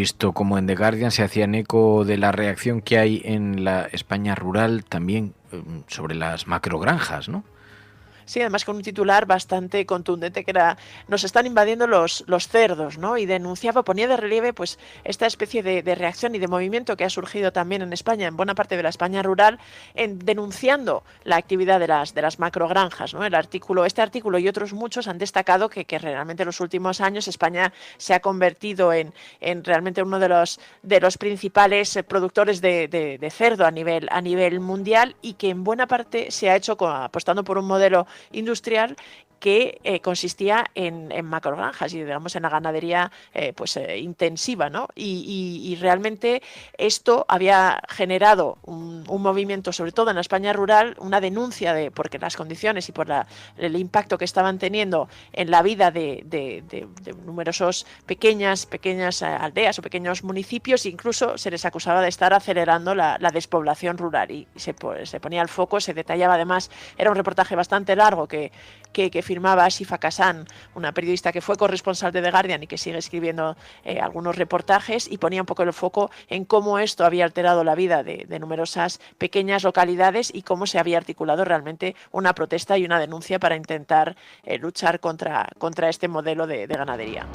Visto como en The Guardian se hacían eco de la reacción que hay en la España rural también eh, sobre las macrogranjas, ¿no? Sí, además con un titular bastante contundente que era nos están invadiendo los, los cerdos, ¿no? Y denunciaba, ponía de relieve pues esta especie de, reacción y de movimiento que ha surgido también en España, en buena parte de la España rural, en denunciando la actividad de las, de las macrogranjas, ¿no? El artículo, este artículo y otros muchos han destacado que, que realmente en los últimos años España se ha convertido en, en realmente uno de los, de los principales eh, productores de, de, cerdo a nivel, a nivel mundial y que en buena parte se ha hecho apostando por un modelo industrial que eh, consistía en, en, macrogranjas y digamos en la ganadería eh, pues eh, intensiva ¿no? Y, realmente esto había generado un, movimiento sobre todo en la España rural una denuncia de porque las condiciones y por el impacto que estaban teniendo en la vida de, de, numerosos pequeñas pequeñas aldeas o pequeños municipios incluso se les acusaba de estar acelerando la, despoblación rural y se, se ponía el foco se detallaba además era un reportaje bastante largo que, que, firmaba Asifa Kassan, una periodista que fue corresponsal de The Guardian y que sigue escribiendo eh, algunos reportajes y ponía un poco el foco en cómo esto había alterado la vida de, numerosas pequeñas localidades y cómo se había articulado realmente una protesta y una denuncia para intentar eh, luchar contra, contra este modelo de ganadería.